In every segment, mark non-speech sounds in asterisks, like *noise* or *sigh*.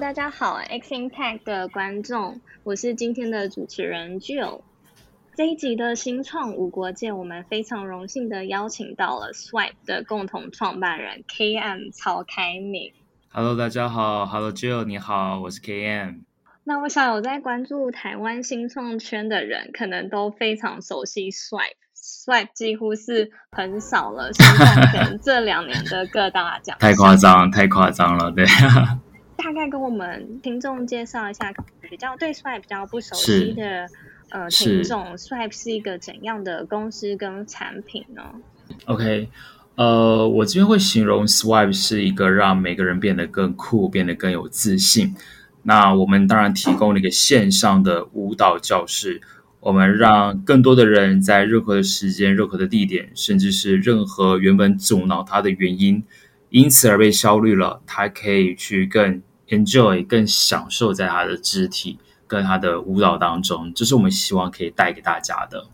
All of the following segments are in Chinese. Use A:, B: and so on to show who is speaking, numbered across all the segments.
A: 大家好，X Impact 的观众，我是今天的主持人 Jill。这一集的新创无国界，我们非常荣幸的邀请到了 Swipe 的共同创办人 KM 曹凯敏。
B: Hello，大家好，Hello Jill，你好，我是 KM。
A: 那我想有在关注台湾新创圈的人，可能都非常熟悉 Swipe。Swipe 几乎是很少了，现在可能这两年的各大奖
B: 太夸张，太夸张了，对。
A: 大概跟我们听众介绍一下，比较对 Swipe 比较不熟悉的呃听众，Swipe 是一个怎样的公司跟产品呢
B: ？OK，呃，我这边会形容 Swipe 是一个让每个人变得更酷、变得更有自信。那我们当然提供了一个线上的舞蹈教室，我们让更多的人在任何的时间、任何的地点，甚至是任何原本阻挠他的原因，因此而被焦虑了，他可以去更 enjoy、更享受在他的肢体跟他的舞蹈当中。这是我们希望可以带给大家的。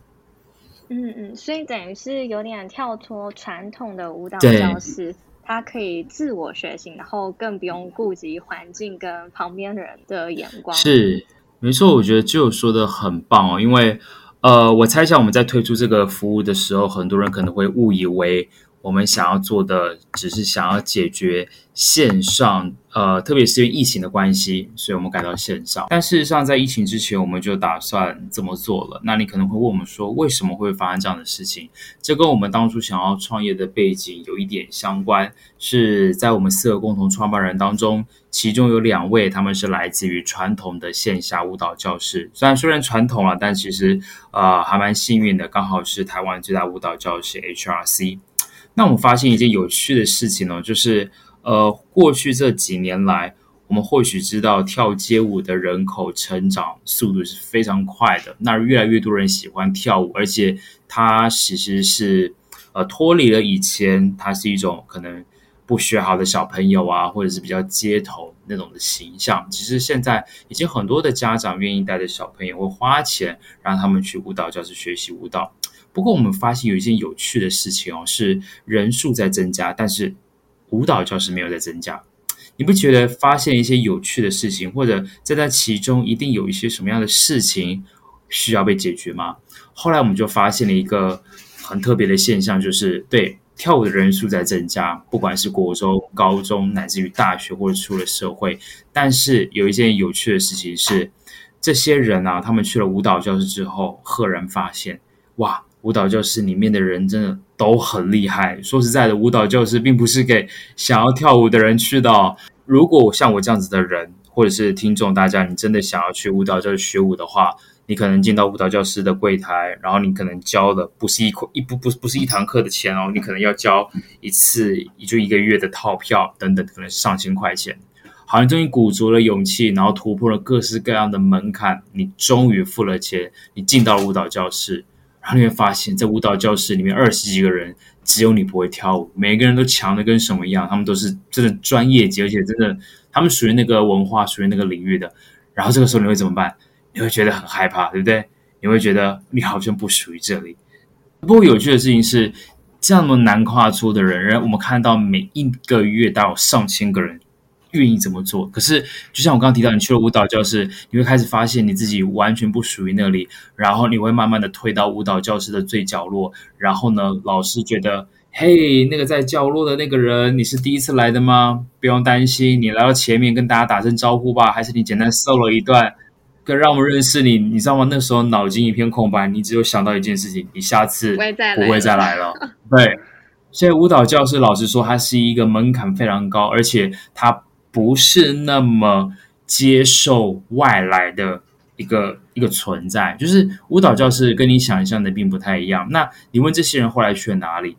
A: 嗯嗯，所以等于是有点跳脱传统的舞蹈教室。他可以自我学习，然后更不用顾及环境跟旁边人的眼光。
B: 是，没错，我觉得就说的很棒哦。因为，呃，我猜想我们在推出这个服务的时候，很多人可能会误以为。我们想要做的只是想要解决线上，呃，特别是因为疫情的关系，所以我们改到线上。但事实上，在疫情之前，我们就打算这么做了。那你可能会问我们说，为什么会发生这样的事情？这跟我们当初想要创业的背景有一点相关。是在我们四个共同创办人当中，其中有两位他们是来自于传统的线下舞蹈教室。虽然虽然传统了，但其实呃还蛮幸运的，刚好是台湾最大舞蹈教室 HRC。那我们发现一件有趣的事情呢，就是呃，过去这几年来，我们或许知道跳街舞的人口成长速度是非常快的，那越来越多人喜欢跳舞，而且它其实是呃脱离了以前，它是一种可能不学好的小朋友啊，或者是比较街头那种的形象。其实现在已经很多的家长愿意带着小朋友，会花钱让他们去舞蹈教室学习舞蹈。不过，我们发现有一件有趣的事情哦，是人数在增加，但是舞蹈教室没有在增加。你不觉得发现一些有趣的事情，或者在在其中一定有一些什么样的事情需要被解决吗？后来我们就发现了一个很特别的现象，就是对跳舞的人数在增加，不管是国中、高中，乃至于大学或者出了社会。但是有一件有趣的事情是，这些人啊，他们去了舞蹈教室之后，赫然发现，哇！舞蹈教室里面的人真的都很厉害。说实在的，舞蹈教室并不是给想要跳舞的人去的。如果像我这样子的人，或者是听众大家，你真的想要去舞蹈教室学舞的话，你可能进到舞蹈教室的柜台，然后你可能交的不是一块一不不不是一堂课的钱哦，你可能要交一次也就一个月的套票等等，可能是上千块钱。好像终于鼓足了勇气，然后突破了各式各样的门槛，你终于付了钱，你进到舞蹈教室。然后你会发现，在舞蹈教室里面二十几个人，只有你不会跳舞，每个人都强的跟什么一样，他们都是真的专业级，而且真的他们属于那个文化，属于那个领域的。然后这个时候你会怎么办？你会觉得很害怕，对不对？你会觉得你好像不属于这里。不过有趣的事情是，这么难跨出的人，然后我们看到每一个月都有上千个人。愿意怎么做？可是，就像我刚刚提到，你去了舞蹈教室，你会开始发现你自己完全不属于那里，然后你会慢慢的退到舞蹈教室的最角落。然后呢，老师觉得，嘿，那个在角落的那个人，你是第一次来的吗？不用担心，你来到前面跟大家打声招呼吧。还是你简单 solo 一段，更让我们认识你？你知道吗？那时候脑筋一片空白，你只有想到一件事情：你下次不会再来了。对，所以舞蹈教室老师说，它是一个门槛非常高，而且它。不是那么接受外来的一个一个存在，就是舞蹈教室跟你想象的并不太一样。那你问这些人后来去了哪里？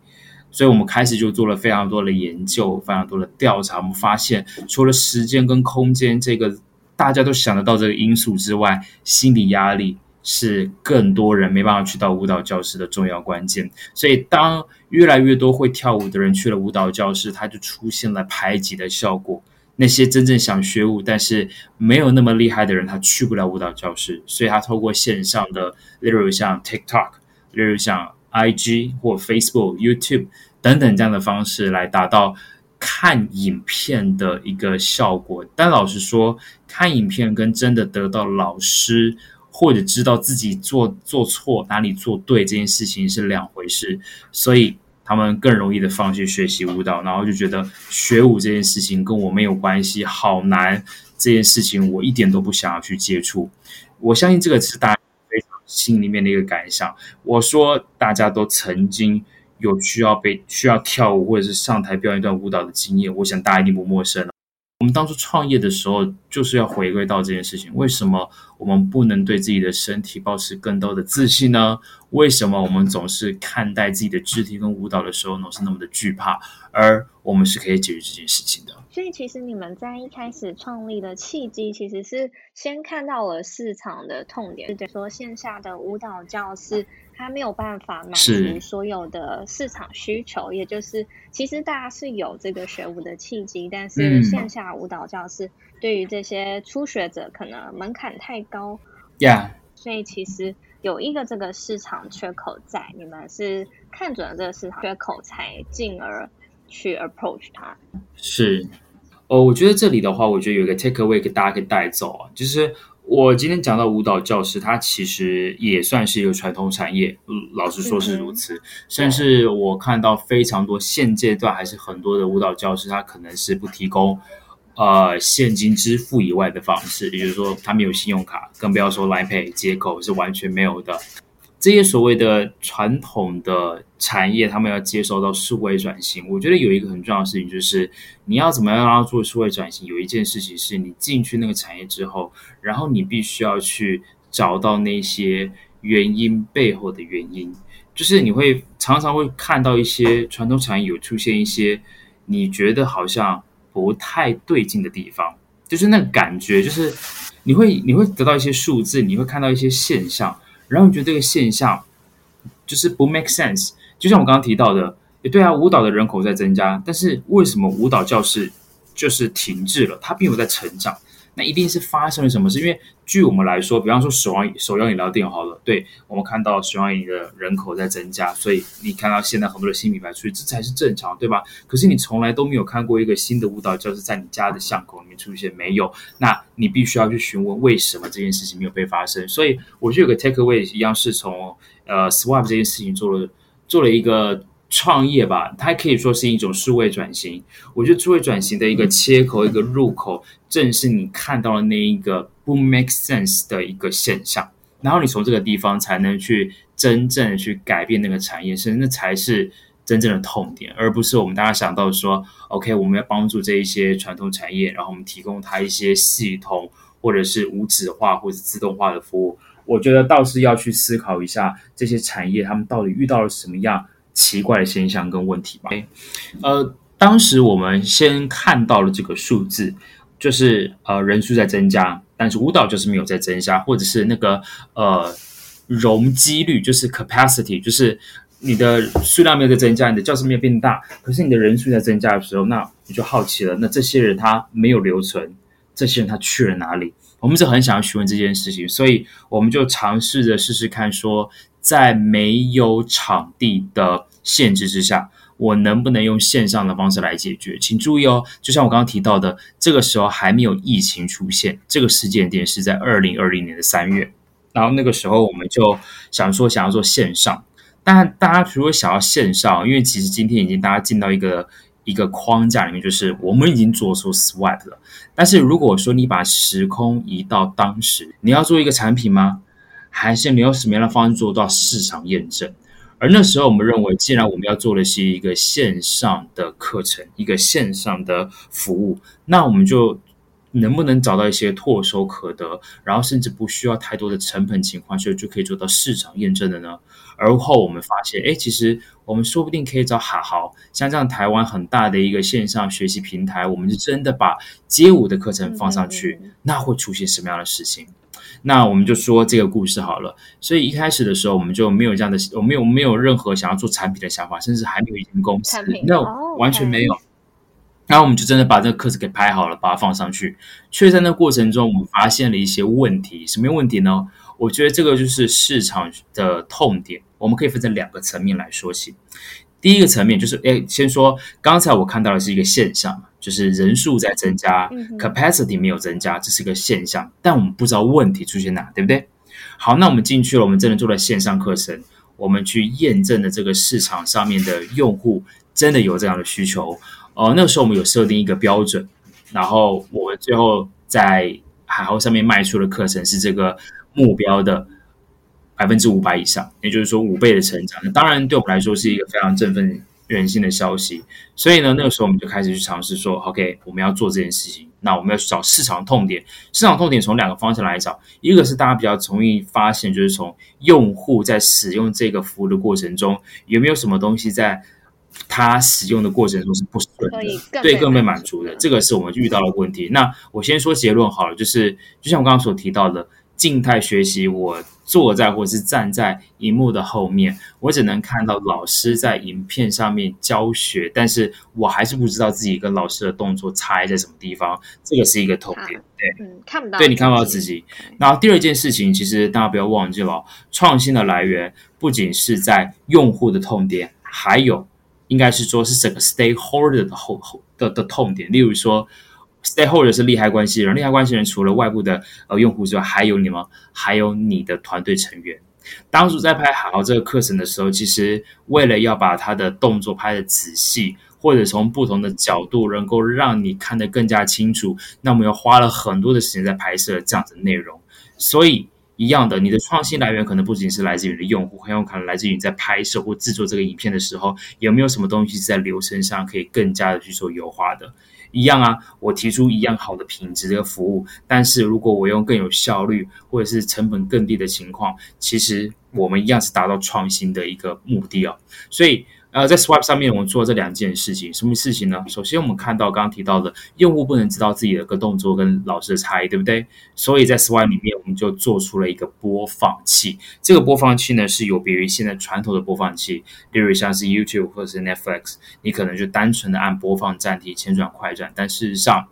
B: 所以我们开始就做了非常多的研究，非常多的调查。我们发现，除了时间跟空间这个大家都想得到这个因素之外，心理压力是更多人没办法去到舞蹈教室的重要关键。所以，当越来越多会跳舞的人去了舞蹈教室，它就出现了排挤的效果。那些真正想学舞但是没有那么厉害的人，他去不了舞蹈教室，所以他透过线上的，例如像 TikTok，例如像 IG 或 Facebook、YouTube 等等这样的方式来达到看影片的一个效果。但老实说，看影片跟真的得到老师或者知道自己做做错哪里做对这件事情是两回事，所以他们更容易的放弃学习舞蹈，然后就觉得学舞这件事情跟我没有关系，好难。这件事情我一点都不想要去接触。我相信这个是大家非常心里面的一个感想。我说大家都曾经有需要被需要跳舞或者是上台表演一段舞蹈的经验，我想大家一定不陌生。我们当初创业的时候，就是要回归到这件事情：为什么我们不能对自己的身体保持更多的自信呢？为什么我们总是看待自己的肢体跟舞蹈的时候，总是那么的惧怕？而我们是可以解决这件事情的。
A: 所以，其实你们在一开始创立的契机，其实是先看到了市场的痛点，就是说线下的舞蹈教室。它没有办法满足所有的市场需求，也就是其实大家是有这个学舞的契机，但是线下舞蹈教室对于这些初学者可能门槛太高
B: ，Yeah，
A: 所以其实有一个这个市场缺口在，你们是看准了这个市场缺口，才进而去 approach 它。
B: 是，哦，我觉得这里的话，我觉得有一个 take away 给大家可以带走啊，就是。我今天讲到舞蹈教室，它其实也算是一个传统产业，老实说是如此。甚至我看到非常多现阶段还是很多的舞蹈教室，它可能是不提供呃现金支付以外的方式，也就是说他没有信用卡，更不要说 Line Pay 接口是完全没有的。这些所谓的传统的产业，他们要接受到数位转型，我觉得有一个很重要的事情，就是你要怎么样让它做数位转型。有一件事情是你进去那个产业之后，然后你必须要去找到那些原因背后的原因，就是你会常常会看到一些传统产业有出现一些你觉得好像不太对劲的地方，就是那个感觉，就是你会你会得到一些数字，你会看到一些现象。然后你觉得这个现象就是不 make sense，就像我刚刚提到的，也对啊，舞蹈的人口在增加，但是为什么舞蹈教室就是停滞了？它并没有在成长。那一定是发生了什么事？因为据我们来说，比方说手摇手摇饮料店好了，对我们看到手摇饮的人口在增加，所以你看到现在很多的新品牌出现，这才是正常，对吧？可是你从来都没有看过一个新的舞蹈教室在你家的巷口里面出现，没有，那你必须要去询问为什么这件事情没有被发生。所以我觉得有个 take away 一样是从呃 swap 这件事情做了做了一个。创业吧，它可以说是一种数位转型。我觉得数位转型的一个切口、一个入口，正是你看到的那一个不 make sense 的一个现象。然后你从这个地方才能去真正去改变那个产业，甚至那才是真正的痛点，而不是我们大家想到说，OK，我们要帮助这一些传统产业，然后我们提供它一些系统或者是无纸化或者自动化的服务。我觉得倒是要去思考一下这些产业，他们到底遇到了什么样。奇怪的现象跟问题吧。呃，当时我们先看到了这个数字，就是呃人数在增加，但是舞蹈就是没有在增加，或者是那个呃容积率，就是 capacity，就是你的数量没有在增加，你的教室没有变大，可是你的人数在增加的时候，那你就好奇了，那这些人他没有留存，这些人他去了哪里？我们是很想要询问这件事情，所以我们就尝试着试试看，说在没有场地的。限制之下，我能不能用线上的方式来解决？请注意哦，就像我刚刚提到的，这个时候还没有疫情出现，这个时间点是在二零二零年的三月。然后那个时候，我们就想说想要做线上，但大家如果想要线上，因为其实今天已经大家进到一个一个框架里面，就是我们已经做出 Swipe 了。但是如果说你把时空移到当时，你要做一个产品吗？还是没有什么样的方式做到市场验证？而那时候，我们认为，既然我们要做的是一个线上的课程，一个线上的服务，那我们就能不能找到一些唾手可得，然后甚至不需要太多的成本情况，就就可以做到市场验证的呢？而后我们发现，哎，其实我们说不定可以找哈豪，像这样台湾很大的一个线上学习平台，我们就真的把街舞的课程放上去，那会出现什么样的事情？那我们就说这个故事好了。所以一开始的时候，我们就没有这样的，我没有没有任何想要做产品的想法，甚至还没有一间公司，那完全没有。然后我们就真的把这个课程给拍好了，把它放上去。却在那过程中，我们发现了一些问题。什么问题呢？我觉得这个就是市场的痛点。我们可以分成两个层面来说起。第一个层面就是，哎，先说刚才我看到的是一个现象，就是人数在增加，capacity 没有增加，这是一个现象，但我们不知道问题出现哪，对不对？好，那我们进去了，我们真的做了线上课程，我们去验证了这个市场上面的用户真的有这样的需求。哦，那个时候我们有设定一个标准，然后我们最后在海豪上面卖出的课程是这个目标的百分之五百以上，也就是说五倍的成长。那当然，对我们来说是一个非常振奋人心的消息。所以呢，那个时候我们就开始去尝试说，OK，我们要做这件事情。那我们要去找市场痛点，市场痛点从两个方向来找，一个是大家比较容易发现，就是从用户在使用这个服务的过程中，有没有什么东西在他使用的过程中是不顺的，对，更被满足的，这个是我们遇到的问题。那我先说结论好了，就是就像我刚刚所提到的。静态学习，我坐在或者是站在荧幕的后面，我只能看到老师在影片上面教学，但是我还是不知道自己跟老师的动作差在什么地方，这个是一个痛点。
A: 对，嗯，看不到，
B: 对你看不到自己。然后第二件事情，其实大家不要忘记了，创新的来源不仅是在用户的痛点，还有应该是说是整个 stakeholder 的后后的的痛点，例如说。Stakeholder 是利害关系人，利害关系人除了外部的呃用户之外，还有你们，还有你的团队成员。当初在拍好好这个课程的时候，其实为了要把他的动作拍的仔细，或者从不同的角度能够让你看得更加清楚，那我们又花了很多的时间在拍摄这样子的内容。所以一样的，你的创新来源可能不仅是来自于你的用户，很有可能来自于你在拍摄或制作这个影片的时候，有没有什么东西是在流程上可以更加的去做优化的。一样啊，我提出一样好的品质的服务，但是如果我用更有效率或者是成本更低的情况，其实我们一样是达到创新的一个目的哦，所以。呃，在 Swipe 上面，我们做这两件事情，什么事情呢？首先，我们看到刚刚提到的，用户不能知道自己的个动作跟老师的差异，对不对？所以在 Swipe 里面，我们就做出了一个播放器。这个播放器呢，是有别于现在传统的播放器，例如像是 YouTube 或者是 Netflix，你可能就单纯的按播放暂停、前转、快转，但事实上。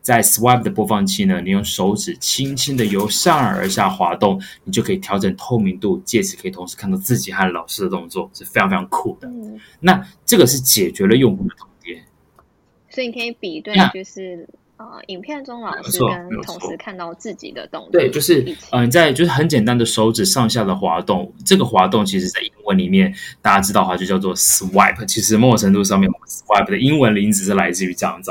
B: 在 Swipe 的播放器呢，你用手指轻轻的由上而下滑动，你就可以调整透明度，借此可以同时看到自己和老师的动作，是非常非常酷的。那这个是解决了用户的痛点，
A: 所以你可以比对，就是。呃，影片中老师跟同时看到自己的动作，
B: 对，就是嗯，在就是很简单的手指上下的滑动，这个滑动其实在英文里面大家知道的话就叫做 swipe，其实某种程度上面 swipe 的英文名字是来自于这样子，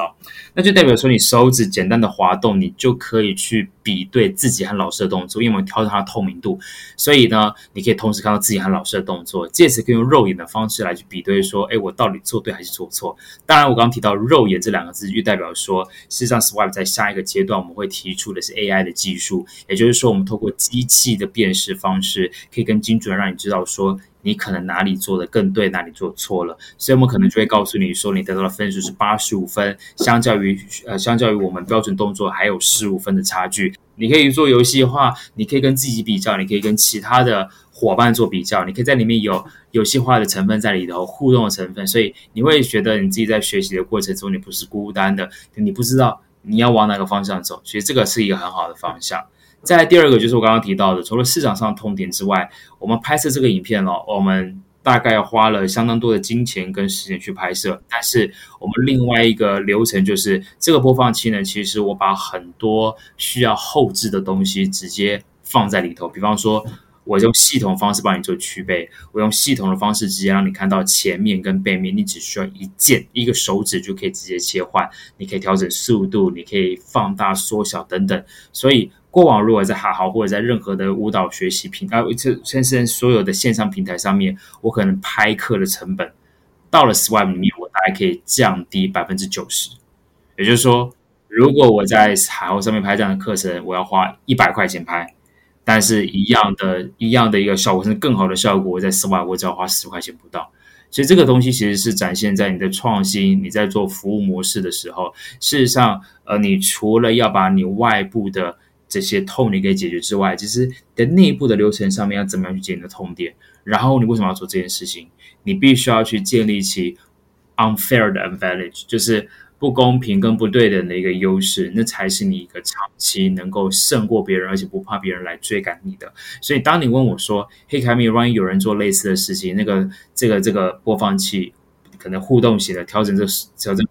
B: 那就代表说你手指简单的滑动，你就可以去比对自己和老师的动作，因为我们调整它的透明度，所以呢，你可以同时看到自己和老师的动作，借此可以用肉眼的方式来去比对说，哎，我到底做对还是做错？当然，我刚刚提到肉眼这两个字，就代表说事实上。Swipe 在下一个阶段，我们会提出的是 AI 的技术，也就是说，我们透过机器的辨识方式，可以更精准让你知道说，你可能哪里做的更对，哪里做错了。所以，我们可能就会告诉你说，你得到的分数是八十五分，相较于呃，相较于我们标准动作还有十五分的差距。你可以做游戏化，你可以跟自己比较，你可以跟其他的伙伴做比较，你可以在里面有游戏化的成分在里头，互动的成分，所以你会觉得你自己在学习的过程中，你不是孤单的，你不知道。你要往哪个方向走？其实这个是一个很好的方向。再第二个就是我刚刚提到的，除了市场上痛点之外，我们拍摄这个影片哦，我们大概花了相当多的金钱跟时间去拍摄。但是我们另外一个流程就是这个播放器呢，其实我把很多需要后置的东西直接放在里头，比方说。我用系统方式帮你做区别，我用系统的方式直接让你看到前面跟背面，你只需要一键一个手指就可以直接切换，你可以调整速度，你可以放大、缩小等等。所以过往如果在哈豪或者在任何的舞蹈学习平啊，这甚至所有的线上平台上面，我可能拍课的成本到了 Swipe 里面，我大概可以降低百分之九十。也就是说，如果我在海鸥上面拍这样的课程，我要花一百块钱拍。但是一样的，一样的一个效果，甚至更好的效果，在室外我只要花十块钱不到。所以这个东西其实是展现在你的创新，你在做服务模式的时候，事实上，呃，你除了要把你外部的这些痛点给解决之外，其实的内部的流程上面要怎么样去解你的痛点？然后你为什么要做这件事情？你必须要去建立起 unfair 的 advantage，就是不公平跟不对等的一个优势，那才是你一个长期能够胜过别人，而且不怕别人来追赶你的。所以，当你问我说：“嘿，凯米，万一有人做类似的事情，那个这个这个播放器可能互动型的调整这调整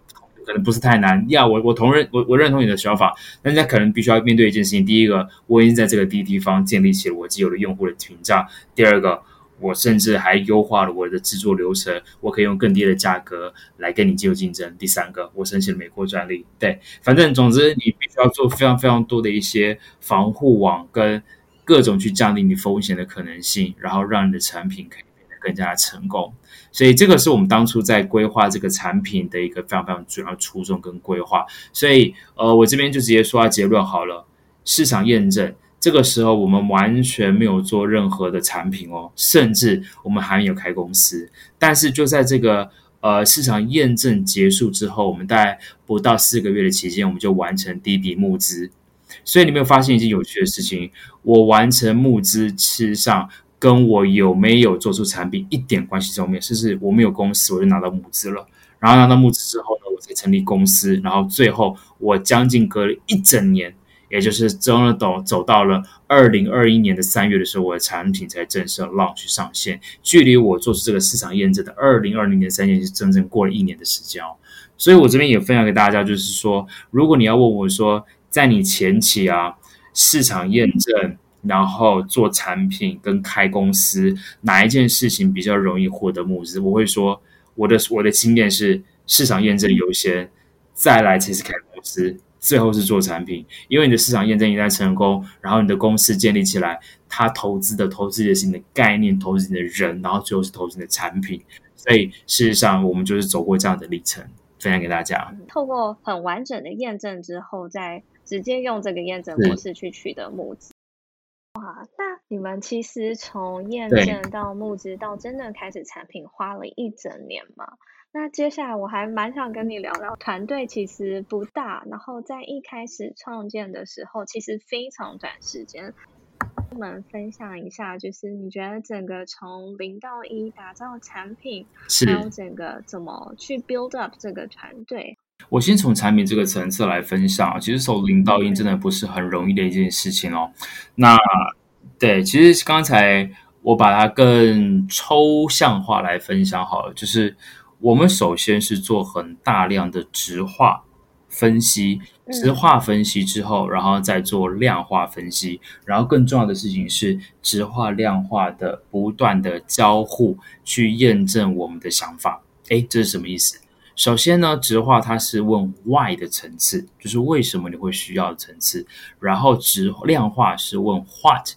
B: 可能不是太难呀？”我我同认我我认同你的想法，但家可能必须要面对一件事情：第一个，我已经在这个低地方建立起了我既有的用户的屏障；第二个。我甚至还优化了我的制作流程，我可以用更低的价格来跟你进入竞争。第三个，我申请了美国专利。对，反正总之你必须要做非常非常多的一些防护网跟各种去降低你风险的可能性，然后让你的产品可以变得更加的成功。所以这个是我们当初在规划这个产品的一个非常非常主要初衷跟规划。所以呃，我这边就直接说下结论好了，市场验证。这个时候，我们完全没有做任何的产品哦，甚至我们还没有开公司。但是就在这个呃市场验证结束之后，我们大概不到四个月的期间，我们就完成第一笔募资。所以你没有发现一件有趣的事情？我完成募资，事实上跟我有没有做出产品一点关系都没有。甚至我没有公司，我就拿到募资了。然后拿到募资之后呢，我才成立公司。然后最后我将近隔了一整年。也就是真的走走到了二零二一年的三月的时候，我的产品才正式 launch 上线。距离我做出这个市场验证的二零二零年三月，是整整过了一年的时间哦。所以我这边也分享给大家，就是说，如果你要问我说，在你前期啊，市场验证，然后做产品跟开公司，哪一件事情比较容易获得募资？我会说，我的我的经验是市场验证优先，再来才是开公司。最后是做产品，因为你的市场验证一旦成功，然后你的公司建立起来，他投资的投资的是你的概念，投资你的人，然后最后是投资你的产品。所以事实上，我们就是走过这样的历程，分享给大家。
A: 透过很完整的验证之后，再直接用这个验证模式去取得募资。哇，那你们其实从验证到募资到真的开始产品，花了一整年吗？那接下来我还蛮想跟你聊聊，团队其实不大，然后在一开始创建的时候，其实非常短时间。我们分享一下，就是你觉得整个从零到一打造产品，还有整个怎么去 build up 这个团队。
B: 我先从产品这个层次来分享，其实从零到一真的不是很容易的一件事情哦。那对，其实刚才我把它更抽象化来分享好了，就是。我们首先是做很大量的直化分析，直化分析之后，然后再做量化分析，然后更重要的事情是直化量化的不断的交互去验证我们的想法。哎，这是什么意思？首先呢，直化它是问 why 的层次，就是为什么你会需要的层次，然后直量化是问 what。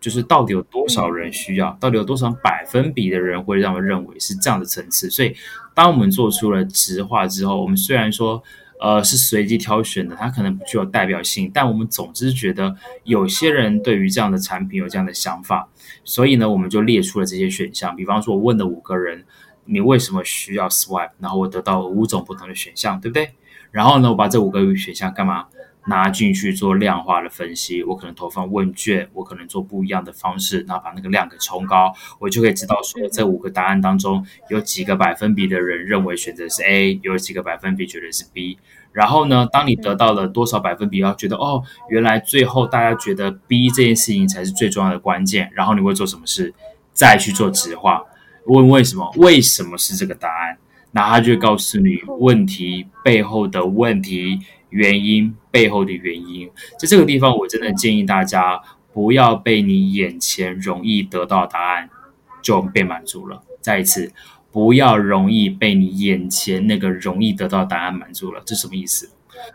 B: 就是到底有多少人需要？到底有多少百分比的人会让我认为是这样的层次？所以，当我们做出了直化之后，我们虽然说，呃，是随机挑选的，它可能不具有代表性，但我们总之觉得有些人对于这样的产品有这样的想法，所以呢，我们就列出了这些选项。比方说，我问了五个人，你为什么需要 Swipe？然后我得到五种不同的选项，对不对？然后呢，我把这五个选项干嘛？拿进去做量化的分析，我可能投放问卷，我可能做不一样的方式，然后把那个量给冲高，我就可以知道说这五个答案当中有几个百分比的人认为选择是 A，有几个百分比觉得是 B。然后呢，当你得到了多少百分比，要觉得哦，原来最后大家觉得 B 这件事情才是最重要的关键。然后你会做什么事？再去做直化，问为什么？为什么是这个答案？那他就会告诉你问题背后的问题。原因背后的原因，在这个地方，我真的建议大家不要被你眼前容易得到答案就被满足了。再一次，不要容易被你眼前那个容易得到答案满足了。这什么意思？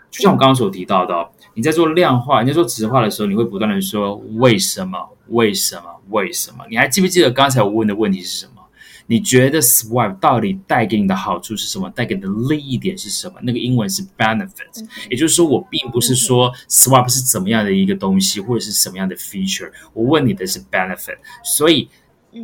B: 就像我刚刚所提到的，你在做量化、你在做直化的时候，你会不断的说为什么？为什么？为什么？你还记不记得刚才我问的问题是什么？你觉得 Swipe 到底带给你的好处是什么？带给你的利益点是什么？那个英文是 benefit，也就是说，我并不是说 Swipe 是怎么样的一个东西，或者是什么样的 feature，我问你的是 benefit。所以，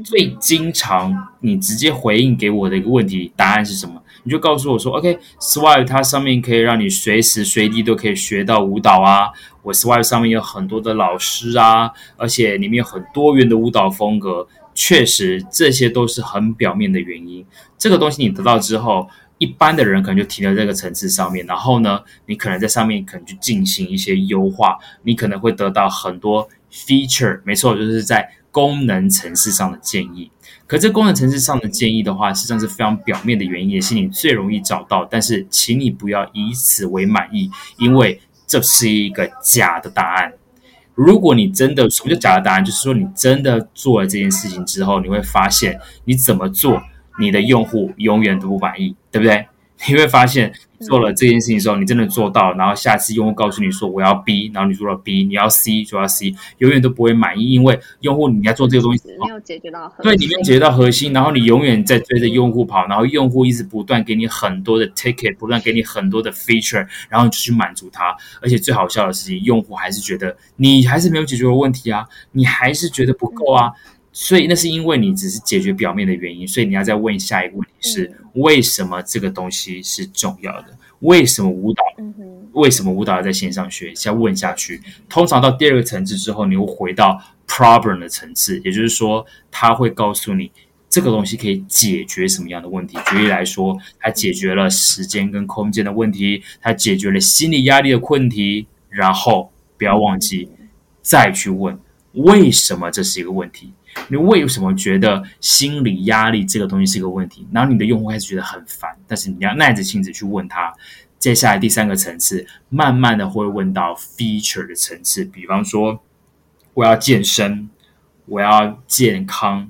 B: 最经常你直接回应给我的一个问题，答案是什么？你就告诉我说，OK，Swipe 它上面可以让你随时随地都可以学到舞蹈啊，我 Swipe 上面有很多的老师啊，而且里面有很多元的舞蹈风格。确实，这些都是很表面的原因。这个东西你得到之后，一般的人可能就停留在这个层次上面，然后呢，你可能在上面可能去进行一些优化，你可能会得到很多 feature，没错，就是在功能层次上的建议。可这功能层次上的建议的话，实际上是非常表面的原因，也是你最容易找到。但是，请你不要以此为满意，因为这是一个假的答案。如果你真的什么叫假的答案，就是说你真的做了这件事情之后，你会发现你怎么做，你的用户永远都不满意，对不对？你会发现。做了这件事情的时候，你真的做到，然后下次用户告诉你说我要 B，然后你做了 B，你要 C 就要 C，永远都不会满意，因为用户你要做这个东西
A: 没有解决到核
B: 对，你没有解决到核心，然后你永远在追着用户跑，然后用户一直不断给你很多的 ticket，不断给你很多的 feature，然后你就去满足他，而且最好笑的事情，用户还是觉得你还是没有解决问题啊，你还是觉得不够啊。所以那是因为你只是解决表面的原因，所以你要再问下一个问题是：为什么这个东西是重要的？为什么舞蹈？为什么舞蹈要在线上学？先问下去。通常到第二个层次之后，你会回到 problem 的层次，也就是说，他会告诉你这个东西可以解决什么样的问题。举例来说，它解决了时间跟空间的问题，它解决了心理压力的问题。然后不要忘记再去问为什么这是一个问题。你为什么觉得心理压力这个东西是个问题？然后你的用户开始觉得很烦，但是你要耐着性子去问他。接下来第三个层次，慢慢的会问到 feature 的层次，比方说我要健身，我要健康，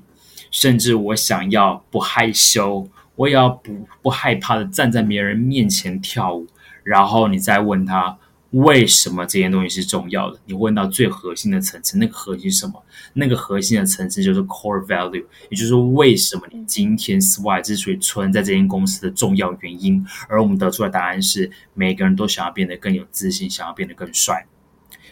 B: 甚至我想要不害羞，我也要不不害怕的站在别人面前跳舞。然后你再问他。为什么这件东西是重要的？你问到最核心的层次，那个核心是什么？那个核心的层次就是 core value，也就是为什么你今天 SWI 之所以存在这间公司的重要原因。而我们得出的答案是，每个人都想要变得更有自信，想要变得更帅。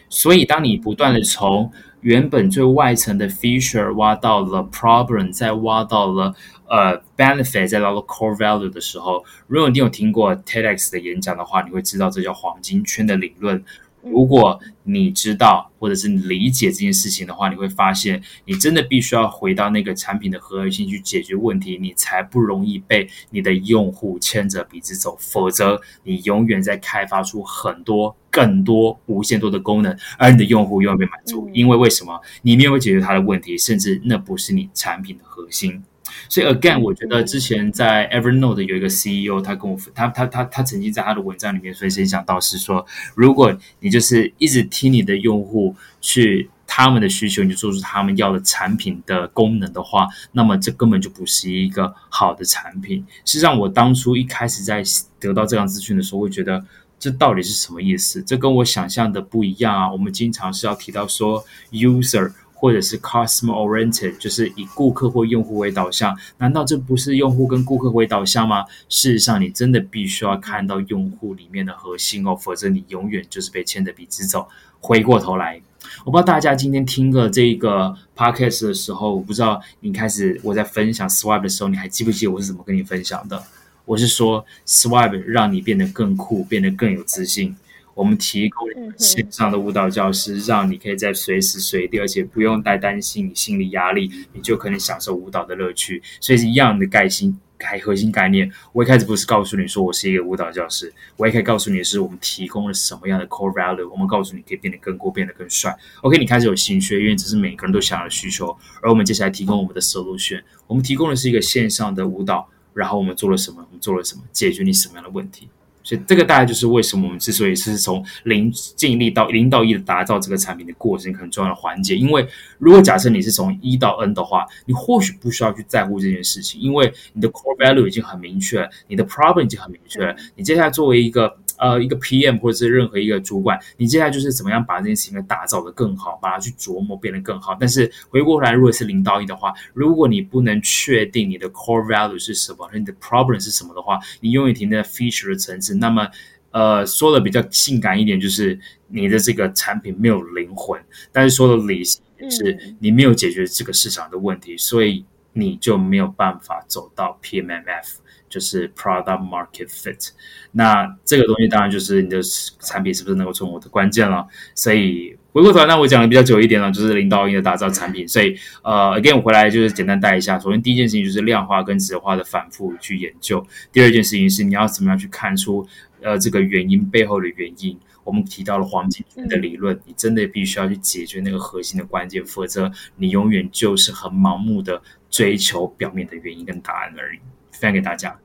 B: 所以，当你不断的从原本最外层的 feature 挖到了 problem，再挖到了呃 benefit，再到了 core value 的时候，如果你有听过 TEDx 的演讲的话，你会知道这叫黄金圈的理论。如果你知道或者是理解这件事情的话，你会发现你真的必须要回到那个产品的核心去解决问题，你才不容易被你的用户牵着鼻子走。否则，你永远在开发出很多、更多、无限多的功能，而你的用户永远被满足。因为为什么？你没有解决他的问题，甚至那不是你产品的核心。所以，again，我觉得之前在 Evernote 有一个 CEO，他跟我他他他他曾经在他的文章里面分享到是说，如果你就是一直听你的用户去他们的需求，你就做出他们要的产品的功能的话，那么这根本就不是一个好的产品。实际上，我当初一开始在得到这样资讯的时候，会觉得这到底是什么意思？这跟我想象的不一样啊！我们经常是要提到说 user。或者是 customer oriented，就是以顾客或用户为导向，难道这不是用户跟顾客为导向吗？事实上，你真的必须要看到用户里面的核心哦，否则你永远就是被牵着鼻子走。回过头来，我不知道大家今天听了这个 podcast 的时候，我不知道你开始我在分享 swipe 的时候，你还记不记得我是怎么跟你分享的？我是说 swipe 让你变得更酷，变得更有自信。我们提供线上的舞蹈教室，让你可以在随时随地，而且不用太担心你心理压力，你就可能享受舞蹈的乐趣。所以是一样的概心概核心概念。我一开始不是告诉你说我是一个舞蹈教师，我也可以告诉你是我们提供了什么样的 core value。我们告诉你可以变得更酷，变得更帅。OK，你开始有兴趣，因为这是每个人都想要的需求。而我们接下来提供我们的 solution，我们提供的是一个线上的舞蹈，然后我们做了什么？我们做了什么？解决你什么样的问题？所以这个大概就是为什么我们之所以是从零尽力到零到一的打造这个产品的过程很重要的环节。因为如果假设你是从一到 N 的话，你或许不需要去在乎这件事情，因为你的 core value 已经很明确，你的 problem 已经很明确。你接下来作为一个呃，一个 PM 或者是任何一个主管，你接下来就是怎么样把这件事情给打造的更好，把它去琢磨变得更好。但是回过头来，如果是零到一的话，如果你不能确定你的 core value 是什么，你的 problem 是什么的话，你永远停在 feature 的层次。那么，呃，说的比较性感一点，就是你的这个产品没有灵魂。但是说的理性是，你没有解决这个市场的问题，所以你就没有办法走到 PMF。就是 product market fit，那这个东西当然就是你的产品是不是能够成为我的关键了。所以回过头来，那我讲的比较久一点了，就是零到一的打造产品。所以呃，again 我回来就是简单带一下。首先第一件事情就是量化跟质化的反复去研究。第二件事情是你要怎么样去看出呃这个原因背后的原因。我们提到了黄金的理论，你真的必须要去解决那个核心的关键，否则你永远就是很盲目的追求表面的原因跟答案而已。分享给大家。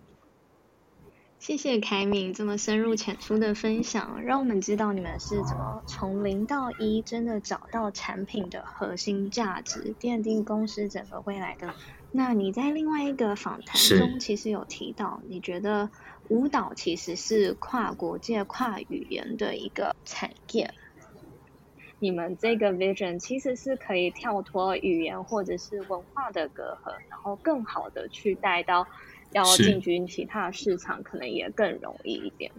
A: 谢谢凯敏这么深入浅出的分享，让我们知道你们是怎么从零到一真的找到产品的核心价值，奠定公司整个未来的。那你在另外一个访谈中其实有提到，你觉得舞蹈其实是跨国界、跨语言的一个产业。你们这个 vision 其实是可以跳脱语言或者是文化的隔阂，然后更好的去带到。要进军其他市场，可能也更容易一点。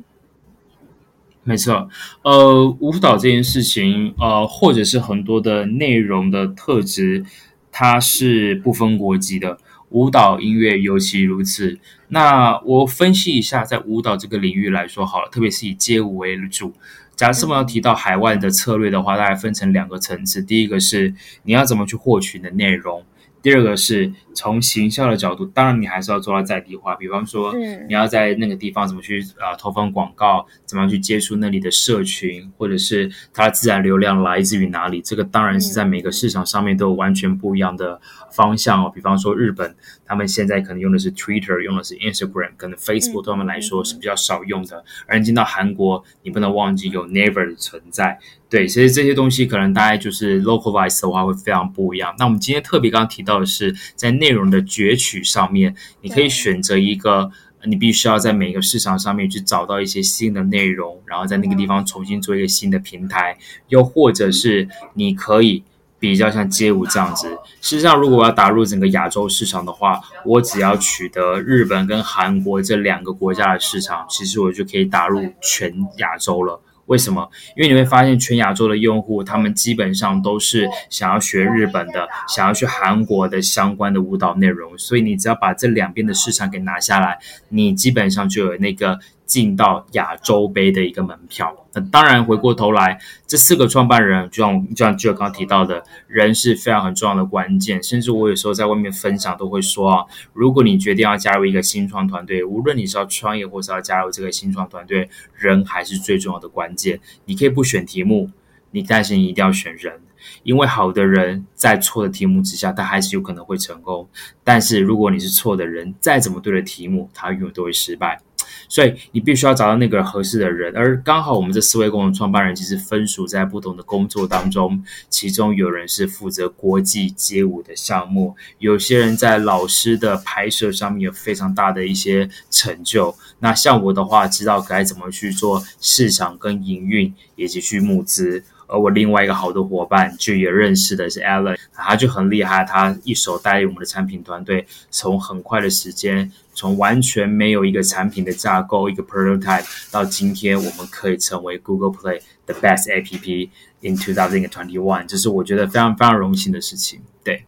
B: 没错，呃，舞蹈这件事情，呃，或者是很多的内容的特质，它是不分国籍的。舞蹈音乐尤其如此。那我分析一下，在舞蹈这个领域来说，好了，特别是以街舞为主。假设我们要提到海外的策略的话，大概分成两个层次。第一个是你要怎么去获取你的内容。第二个是从行销的角度，当然你还是要做到在地化，比方说，你要在那个地方怎么去啊投放广告，怎么样去接触那里的社群，或者是它的自然流量来自于哪里，这个当然是在每个市场上面都有完全不一样的方向哦。比方说日本，他们现在可能用的是 Twitter，用的是 Instagram，可能 Facebook 对他们来说是比较少用的。而你进到韩国，你不能忘记有 Never 的存在。对，其实这些东西可能大概就是 localize 的话会非常不一样。那我们今天特别刚刚提到的是，在内容的攫取上面，你可以选择一个，你必须要在每个市场上面去找到一些新的内容，然后在那个地方重新做一个新的平台，又或者是你可以比较像街舞这样子。事实上，如果我要打入整个亚洲市场的话，我只要取得日本跟韩国这两个国家的市场，其实我就可以打入全亚洲了。为什么？因为你会发现，全亚洲的用户，他们基本上都是想要学日本的，想要去韩国的相关的舞蹈内容。所以，你只要把这两边的市场给拿下来，你基本上就有那个。进到亚洲杯的一个门票。那当然，回过头来，这四个创办人，就像就像就刚刚提到的，人是非常很重要的关键。甚至我有时候在外面分享都会说啊，如果你决定要加入一个新创团队，无论你是要创业或是要加入这个新创团队，人还是最重要的关键。你可以不选题目，你但是你一定要选人，因为好的人在错的题目之下，他还是有可能会成功。但是如果你是错的人，再怎么对的题目，他永远都会失败。所以你必须要找到那个合适的人，而刚好我们这四位共同创办人其实分属在不同的工作当中，其中有人是负责国际街舞的项目，有些人在老师的拍摄上面有非常大的一些成就。那像我的话，知道该怎么去做市场跟营运，以及去募资。而我另外一个好的伙伴就也认识的是 Alan，他就很厉害，他一手带领我们的产品团队，从很快的时间，从完全没有一个产品的架构，一个 prototype，到今天我们可以成为 Google Play the best app in 2021，这是我觉得非常非常荣幸的事情。对，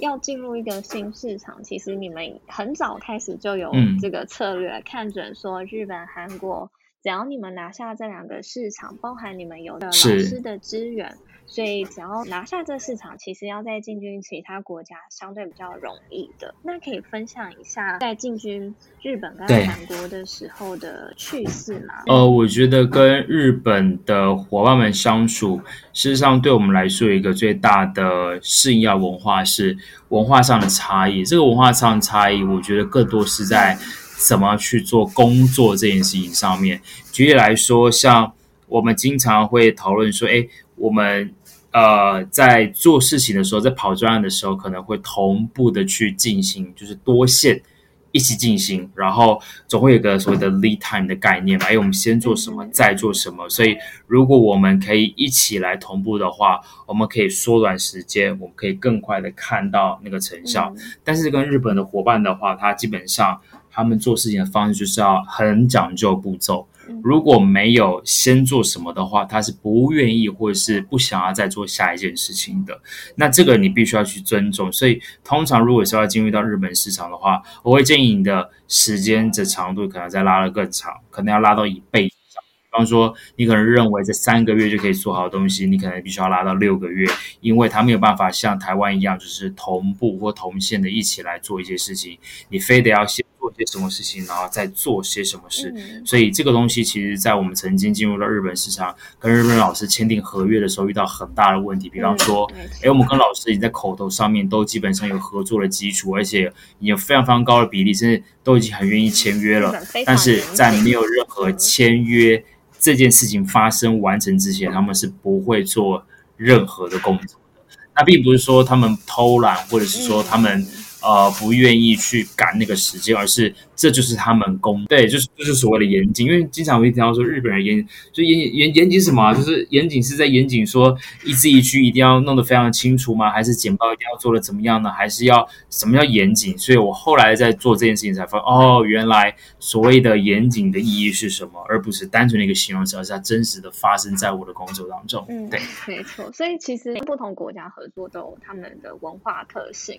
A: 要进入一个新市场，其实你们很早开始就有这个策略，看准说日本、韩国。只要你们拿下这两个市场，包含你们有的老师的资源，所以只要拿下这市场，其实要在进军其他国家相对比较容易的。那可以分享一下在进军日本跟韩国的时候的趣事吗？
B: 呃，我觉得跟日本的伙伴们相处，事实上对我们来说有一个最大的适应要文化是文化上的差异。这个文化上的差异，我觉得更多是在。怎么去做工作这件事情上面，举例来说，像我们经常会讨论说，哎，我们呃在做事情的时候，在跑专案的时候，可能会同步的去进行，就是多线一起进行，然后总会有个所谓的 lead time 的概念嘛，哎，我们先做什么，再做什么，所以如果我们可以一起来同步的话，我们可以缩短时间，我们可以更快的看到那个成效。但是跟日本的伙伴的话，他基本上。他们做事情的方式就是要很讲究步骤，如果没有先做什么的话，他是不愿意或者是不想要再做下一件事情的。那这个你必须要去尊重。所以通常如果是要进入到日本市场的话，我会建议你的时间的长度可能再拉得更长，可能要拉到一倍以上。方说，你可能认为这三个月就可以做好东西，你可能必须要拉到六个月，因为他没有办法像台湾一样，就是同步或同线的一起来做一些事情，你非得要先做些什么事情，然后再做些什么事。所以这个东西其实，在我们曾经进入到日本市场，跟日本老师签订合约的时候，遇到很大的问题。比方说，哎，我们跟老师已经在口头上面都基本上有合作的基础，而且有非常非常高的比例，甚至都已经很愿意签约了。但是在没有任何签约。这件事情发生完成之前，他们是不会做任何的工作的。那并不是说他们偷懒，或者是说他们。呃，不愿意去赶那个时间，而是这就是他们工对，就是就是所谓的严谨。因为经常会听到说日本人严，就严严严谨什么啊？就是严谨是在严谨说一字一句一定要弄得非常清楚吗？还是简报一定要做的怎么样呢？还是要什么叫严谨？所以我后来在做这件事情才发现，哦，原来所谓的严谨的意义是什么，而不是单纯的一个形容词，而是它真实的发生在我的工作当中。
A: 嗯，
B: 对，
A: 没错。所以其实不同国家合作都有他们的文化特性。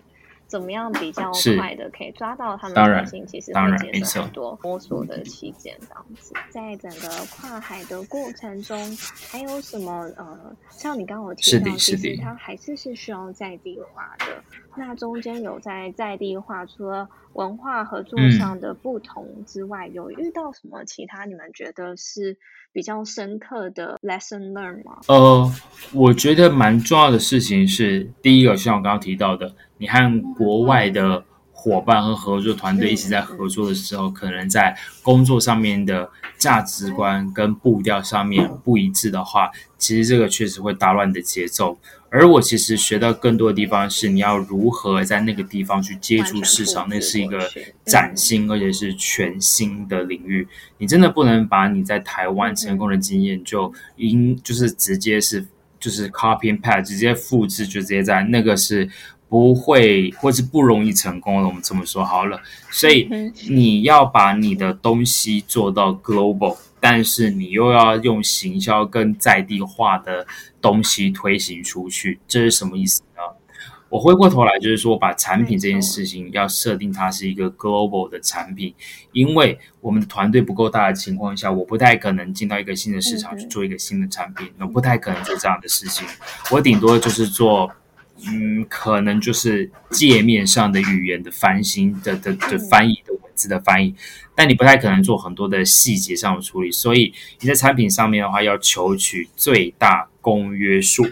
A: 怎么样比较快的可以抓到他们的心？其实会节省很多摸索的期间。这样子，在整个跨海的过程中，还有什么呃，像你刚刚有提到，其实它还是是需要在地化的。那中间有在在地化，除了文化合作上的不同之外，有遇到什么其他你们觉得是比较深刻的 lesson learn 吗？
B: 呃，我觉得蛮重要的事情是，第一个像我刚刚提到的。你和国外的伙伴和合作团队一起在合作的时候，可能在工作上面的价值观跟步调上面不一致的话，其实这个确实会打乱你的节奏。而我其实学到更多的地方是，你要如何在那个地方去接触市场，那是一个崭新而且是全新的领域。你真的不能把你在台湾成功的经验就因就是直接是就是 copy and paste 直接复制，就直接在那个是。不会，或是不容易成功的，我们这么说好了。所以你要把你的东西做到 global，但是你又要用行销跟在地化的东西推行出去，这是什么意思呢？我回过头来就是说，把产品这件事情要设定它是一个 global 的产品，因为我们的团队不够大的情况下，我不太可能进到一个新的市场去做一个新的产品，我不太可能做这样的事情。我顶多就是做。嗯，可能就是界面上的语言的翻新的的的翻译的文字的翻译，但你不太可能做很多的细节上的处理。所以你在产品上面的话，要求取最大公约数，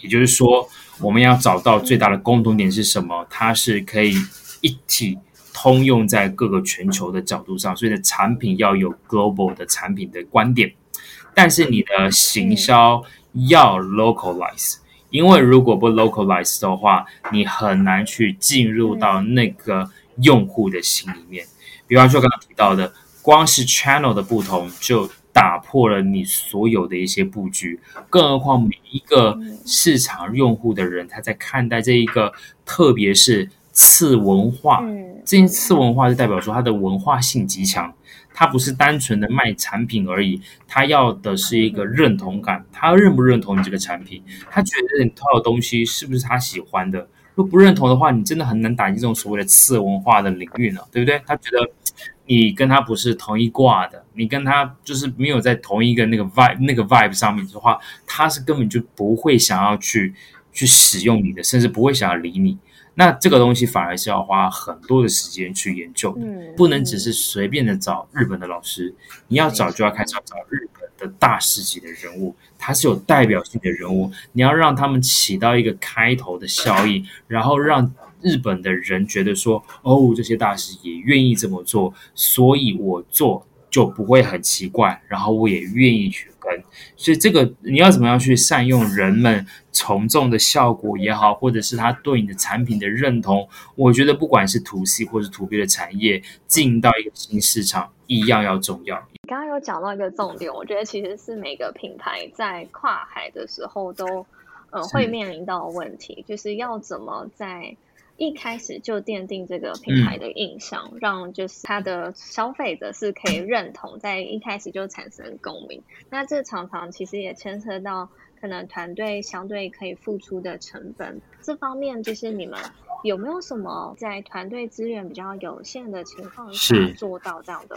B: 也就是说，我们要找到最大的共同点是什么？它是可以一体通用在各个全球的角度上。所以的产品要有 global 的产品的观点，但是你的行销要 localize。因为如果不 localize 的话，你很难去进入到那个用户的心里面。比方说刚刚提到的，光是 channel 的不同就打破了你所有的一些布局。更何况每一个市场用户的人，他在看待这一个，特别是次文化，这些次文化就代表说它的文化性极强。他不是单纯的卖产品而已，他要的是一个认同感。他认不认同你这个产品？他觉得你套的东西是不是他喜欢的？如果不认同的话，你真的很难打进这种所谓的次文化的领域呢，对不对？他觉得你跟他不是同一挂的，你跟他就是没有在同一个那个 vibe 那个 vibe 上面的话，他是根本就不会想要去去使用你的，甚至不会想要理你。那这个东西反而是要花很多的时间去研究的，不能只是随便的找日本的老师，你要找就要开始找日本的大师级的人物，他是有代表性的人物，你要让他们起到一个开头的效应，然后让日本的人觉得说，哦，这些大师也愿意这么做，所以我做。就不会很奇怪，然后我也愿意去跟，所以这个你要怎么样去善用人们从众的效果也好，或者是他对你的产品的认同，我觉得不管是 to C 或者 to B 的产业进到一个新市场一样要重要。
A: 你刚刚有讲到一个重点，我觉得其实是每个品牌在跨海的时候都呃会面临到问题，就是要怎么在。一开始就奠定这个品牌的印象，让就是它的消费者是可以认同，在一开始就产生共鸣。那这常常其实也牵涉到可能团队相对可以付出的成本，这方面就是你们有没有什么在团队资源比较有限的情况下做到这样的？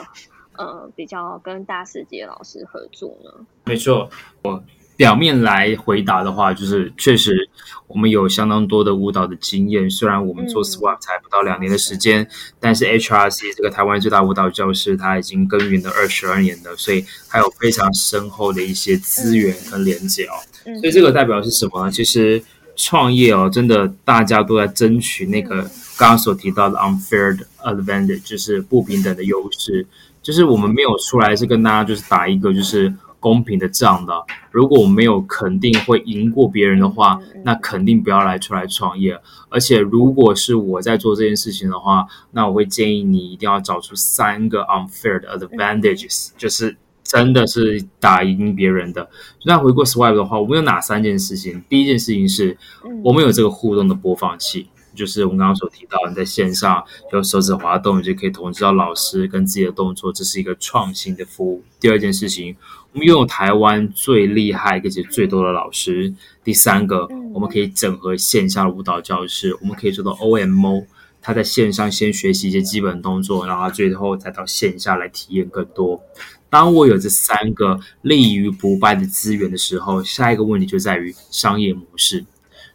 A: 呃，比较跟大师级老师合作呢？
B: 没错，我。表面来回答的话，就是确实我们有相当多的舞蹈的经验。虽然我们做 SWAP 才不到两年的时间，但是 HRC 这个台湾最大舞蹈教室，它已经耕耘了二十二年了，所以还有非常深厚的一些资源跟连接哦。所以这个代表是什么呢？其实创业哦，真的大家都在争取那个刚刚所提到的 unfair advantage，就是不平等的优势。就是我们没有出来是跟大家就是打一个就是。公平的账的，如果我没有肯定会赢过别人的话，那肯定不要来出来创业。而且，如果是我在做这件事情的话，那我会建议你一定要找出三个 unfair 的 advantages，就是真的是打赢别人的。那回过 Swipe 的话，我们有哪三件事情？第一件事情是我们有这个互动的播放器。就是我们刚刚所提到，你在线上用手指滑动，你就可以同知到老师跟自己的动作，这是一个创新的服务。第二件事情，我们拥有台湾最厉害而且最多的老师。第三个，我们可以整合线下的舞蹈教室，我们可以做到 OMO，他在线上先学习一些基本动作，然后最后再到线下来体验更多。当我有这三个立于不败的资源的时候，下一个问题就在于商业模式。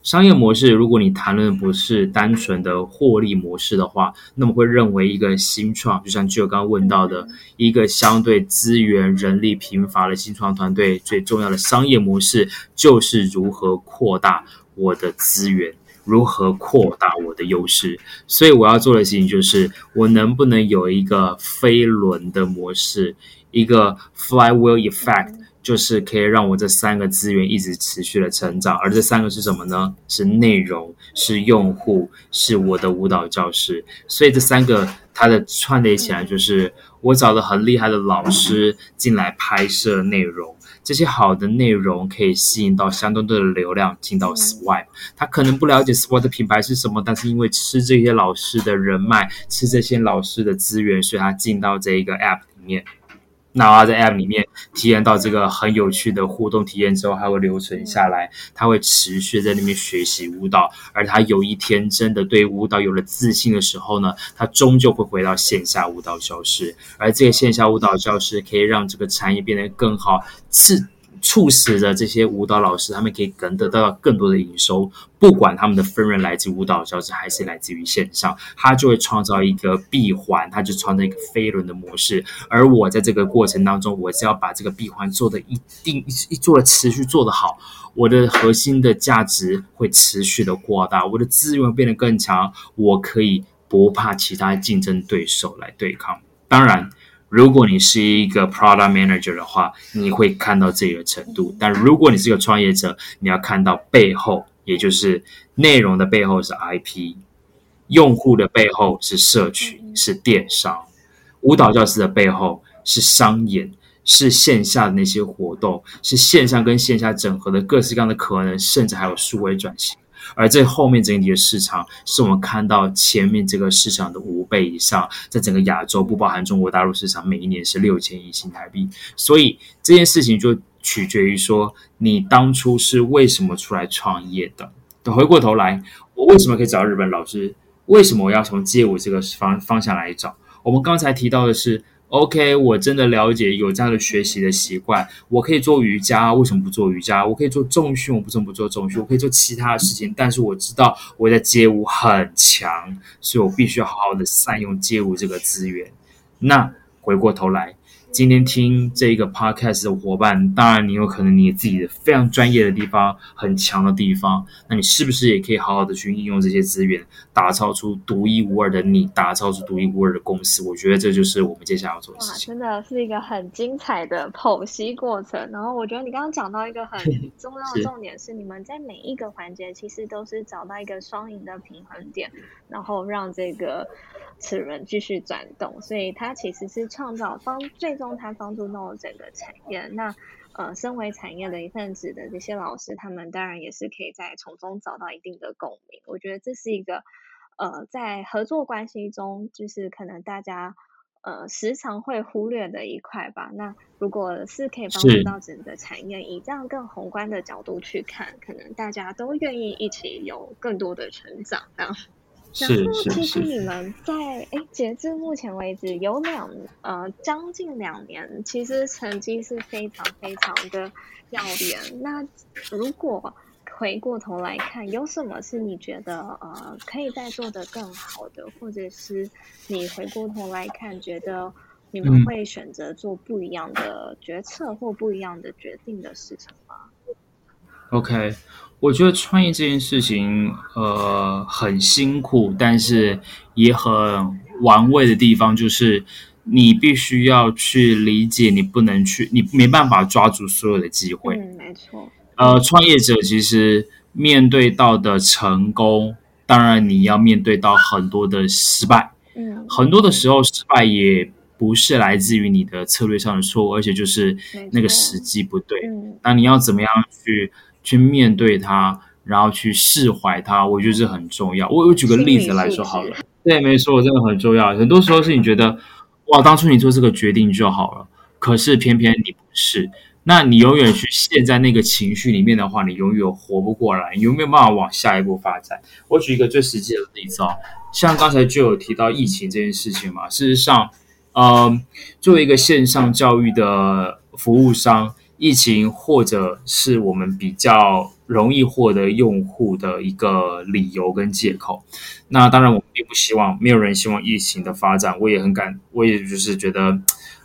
B: 商业模式，如果你谈论的不是单纯的获利模式的话，那么会认为一个新创，就像就刚刚问到的一个相对资源人力贫乏的新创团队，最重要的商业模式就是如何扩大我的资源，如何扩大我的优势。所以我要做的事情就是，我能不能有一个飞轮的模式，一个 flywheel effect。就是可以让我这三个资源一直持续的成长，而这三个是什么呢？是内容，是用户，是我的舞蹈教室。所以这三个它的串联起来，就是我找了很厉害的老师进来拍摄内容，这些好的内容可以吸引到相当多的流量进到 Swipe。他可能不了解 Swipe 的品牌是什么，但是因为吃这些老师的人脉，吃这些老师的资源，所以他进到这一个 App 里面。那他在 App 里面体验到这个很有趣的互动体验之后，还会留存下来，他会持续在那边学习舞蹈，而他有一天真的对舞蹈有了自信的时候呢，他终究会回到线下舞蹈教室，而这个线下舞蹈教室可以让这个产业变得更好，是。促使着这些舞蹈老师，他们可以更得到更多的营收，不管他们的分润来自舞蹈教室还是来自于线上，他就会创造一个闭环，他就创造一个飞轮的模式。而我在这个过程当中，我是要把这个闭环做的一定一做持续做得好，我的核心的价值会持续的扩大，我的资源变得更强，我可以不怕其他竞争对手来对抗。当然。如果你是一个 product manager 的话，你会看到这个程度；但如果你是个创业者，你要看到背后，也就是内容的背后是 IP，用户的背后是社群，是电商，舞蹈教室的背后是商演，是线下的那些活动，是线上跟线下整合的各式各样的可能，甚至还有数位转型。而这后面整体的市场，是我们看到前面这个市场的五倍以上，在整个亚洲不包含中国大陆市场，每一年是六千亿新台币。所以这件事情就取决于说，你当初是为什么出来创业的。等回过头来，我为什么可以找日本老师？为什么我要从街舞这个方方向来找？我们刚才提到的是。OK，我真的了解有这样的学习的习惯。我可以做瑜伽，为什么不做瑜伽？我可以做重训，我不怎么不做重训？我可以做其他的事情，但是我知道我在街舞很强，所以我必须要好好的善用街舞这个资源。那回过头来。今天听这个 podcast 的伙伴，当然你有可能你自己的非常专业的地方、很强的地方，那你是不是也可以好好的去应用这些资源，打造出独一无二的你，打造出独一无二的公司？我觉得这就是我们接下来要做的事
A: 情。哇，真的是一个很精彩的剖析过程。然后我觉得你刚刚讲到一个很重要的重点是，你们在每一个环节其实都是找到一个双赢的平衡点，然后让这个。齿轮继续转动，所以它其实是创造帮，最终它帮助到整个产业。那呃，身为产业的一份子的这些老师，他们当然也是可以在从中找到一定的共鸣。我觉得这是一个呃，在合作关系中，就是可能大家呃时常会忽略的一块吧。那如果是可以帮助到整个产业，以这样更宏观的角度去看，可能大家都愿意一起有更多的成长。这样。然后其实你们在哎，截至目前为止有两呃将近两年，其实成绩是非常非常的耀眼。那如果回过头来看，有什么是你觉得呃可以再做的更好的，或者是你回过头来看，觉得你们会选择做不一样的决策或不一样的决定的事情？吗
B: ？OK，我觉得创业这件事情呃很辛苦，但是也很玩味的地方就是你必须要去理解，你不能去，你没办法抓住所有的机会。
A: 嗯，没错。
B: 呃，创业者其实面对到的成功，当然你要面对到很多的失败。
A: 嗯，
B: 很多的时候失败也不是来自于你的策略上的错误，而且就是那个时机不对。那你要怎么样去去面对它，然后去释怀它？我觉得这很重要。我我举个例子来说好了。对，没错，真的很重要。很多时候是你觉得哇，当初你做这个决定就好了，可是偏偏你不是。那你永远去陷在那个情绪里面的话，你永远活不过来，你有没有办法往下一步发展？我举一个最实际的例子哦，像刚才就有提到疫情这件事情嘛。事实上，呃，作为一个线上教育的服务商，疫情或者是我们比较容易获得用户的一个理由跟借口。那当然，我们并不希望，没有人希望疫情的发展。我也很感，我也就是觉得。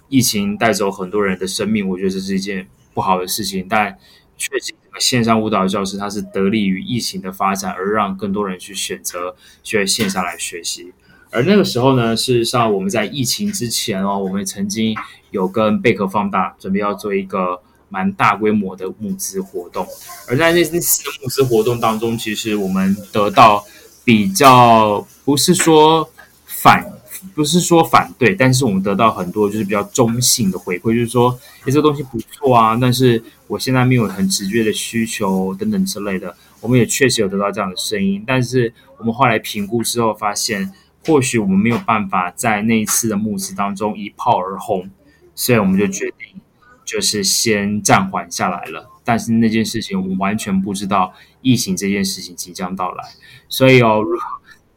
B: 疫情带走很多人的生命，我觉得这是一件不好的事情。但确实，线上舞蹈教室它是得力于疫情的发展，而让更多人去选择学线上来学习。而那个时候呢，事实上我们在疫情之前哦，我们曾经有跟贝壳放大准备要做一个蛮大规模的募资活动。而在那那次的募资活动当中，其实我们得到比较不是说反。不是说反对，但是我们得到很多就是比较中性的回馈，就是说，哎，这东西不错啊，但是我现在没有很直接的需求等等之类的。我们也确实有得到这样的声音，但是我们后来评估之后发现，或许我们没有办法在那一次的募资当中一炮而红，所以我们就决定就是先暂缓下来了。但是那件事情我们完全不知道疫情这件事情即将到来，所以哦。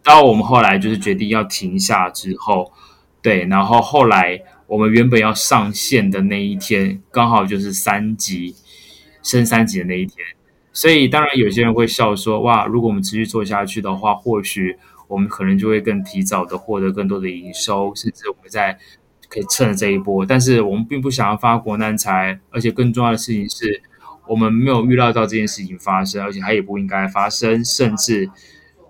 B: 到我们后来就是决定要停下之后，对，然后后来我们原本要上线的那一天，刚好就是三级升三级的那一天，所以当然有些人会笑说：“哇，如果我们持续做下去的话，或许我们可能就会更提早的获得更多的营收，甚至我们在可以趁着这一波。”但是我们并不想要发国难财，而且更重要的事情是我们没有预料到这件事情发生，而且它也不应该发生，甚至。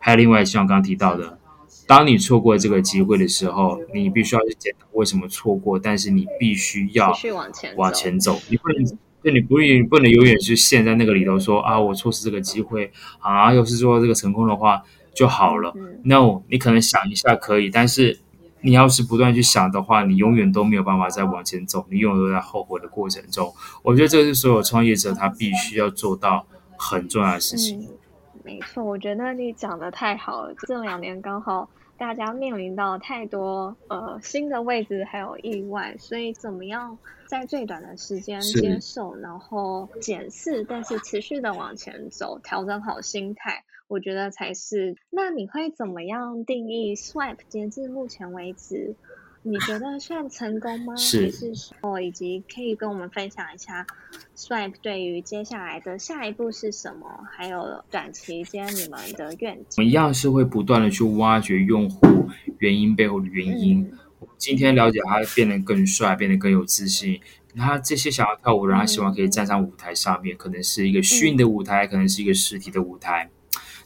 B: 还有另外，像刚刚提到的，当你错过这个机会的时候，你必须要去检讨为什么错过，但是你必须要
A: 往前
B: 往前走。你不能，就你不不能永远去陷在那个里头，说啊，我错失这个机会啊，要是做这个成功的话就好了。No，你可能想一下可以，但是你要是不断去想的话，你永远都没有办法再往前走，你永远都在后悔的过程中。我觉得这是所有创业者他必须要做到很重要的事情。
A: 没错，我觉得你讲的太好了。这两年刚好大家面临到太多呃新的位置还有意外，所以怎么样在最短的时间接受，然后检视，但是持续的往前走，调整好心态，我觉得才是。那你会怎么样定义 Swipe？截至目前为止？你觉得算成功吗？
B: 是，
A: 哦，以及可以跟我们分享一下，Swipe 对于接下来的下一步是什么？还有短期间你们的愿景？
B: 我们一样是会不断的去挖掘用户原因背后的原因。今天了解他变得更帅，变得更有自信。他这些想要跳舞的人，他希望可以站上舞台上面，可能是一个虚拟的舞台，可能是一个实体的舞台。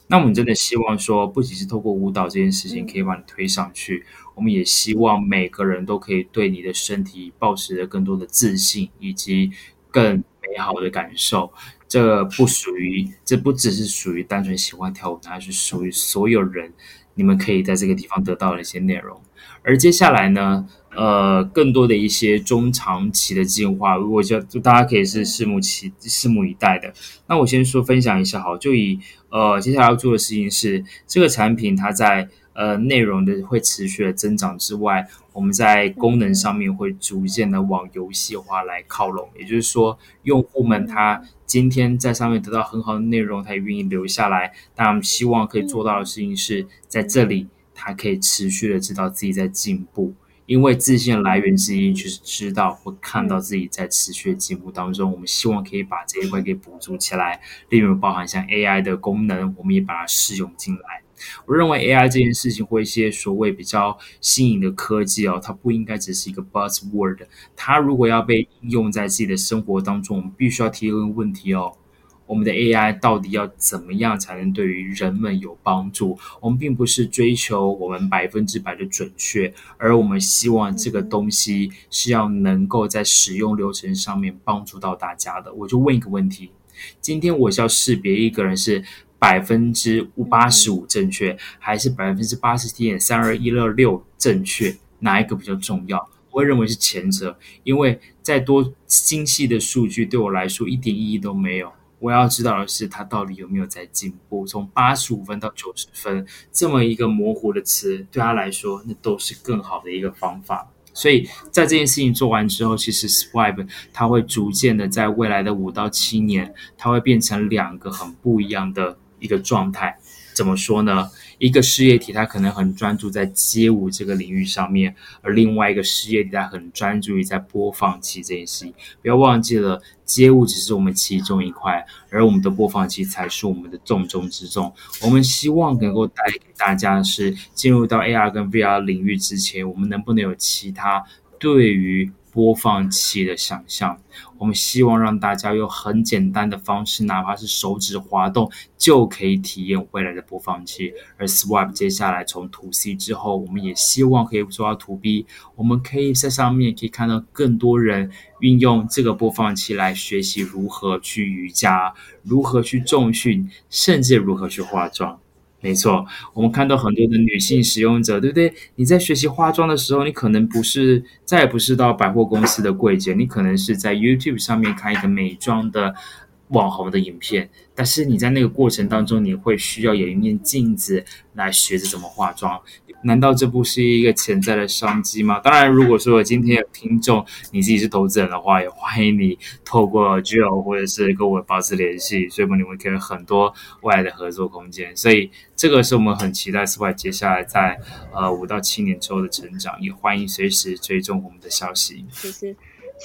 B: 那我们真的希望说，不仅是透过舞蹈这件事情可以把你推上去，我们也希望每个人都可以对你的身体保持着更多的自信，以及更美好的感受。这不属于，这不只是属于单纯喜欢跳舞的，而是属于所有人。你们可以在这个地方得到的一些内容。而接下来呢？呃，更多的一些中长期的计划，如果就就大家可以是拭目期拭目以待的。那我先说分享一下好，就以呃接下来要做的事情是，这个产品它在呃内容的会持续的增长之外，我们在功能上面会逐渐的往游戏化来靠拢。也就是说，用户们他今天在上面得到很好的内容，他也愿意留下来。但我们希望可以做到的事情是在这里，他可以持续的知道自己在进步。因为自信的来源之一就是知道或看到自己在持续的进步当中，我们希望可以把这一块给补足起来。例如，包含像 AI 的功能，我们也把它适用进来。我认为 AI 这件事情或一些所谓比较新颖的科技哦，它不应该只是一个 buzzword。它如果要被应用在自己的生活当中，我们必须要提一个问题哦。我们的 AI 到底要怎么样才能对于人们有帮助？我们并不是追求我们百分之百的准确，而我们希望这个东西是要能够在使用流程上面帮助到大家的。我就问一个问题：今天我是要识别一个人是百分之八十五正确，还是百分之八十七点三二一二六正确？哪一个比较重要？我会认为是前者，因为再多精细的数据对我来说一点意义都没有。我要知道的是，他到底有没有在进步？从八十五分到九十分，这么一个模糊的词，对他来说，那都是更好的一个方法。所以在这件事情做完之后，其实 Swipe 它会逐渐的在未来的五到七年，它会变成两个很不一样的一个状态。怎么说呢？一个事业体，它可能很专注在街舞这个领域上面，而另外一个事业体，它很专注于在播放器这件事情。不要忘记了，街舞只是我们其中一块，而我们的播放器才是我们的重中之重。我们希望能够带给大家的是，进入到 AR 跟 VR 领域之前，我们能不能有其他对于播放器的想象？我们希望让大家用很简单的方式，哪怕是手指滑动，就可以体验未来的播放器。而 Swipe 接下来从 To C 之后，我们也希望可以做到 To B。我们可以在上面可以看到更多人运用这个播放器来学习如何去瑜伽，如何去重训，甚至如何去化妆。没错，我们看到很多的女性使用者，对不对？你在学习化妆的时候，你可能不是再也不是到百货公司的柜姐，你可能是在 YouTube 上面看一个美妆的网红的影片。但是你在那个过程当中，你会需要有一面镜子来学着怎么化妆。难道这不是一个潜在的商机吗？当然，如果说今天有听众你自己是投资人的话，也欢迎你透过 Gio 或者是跟我保持联系，所以我们会给很多未来的合作空间。所以这个是我们很期待 s w i 接下来在呃五到七年之后的成长，也欢迎随时追踪我们的消息。
A: 谢谢。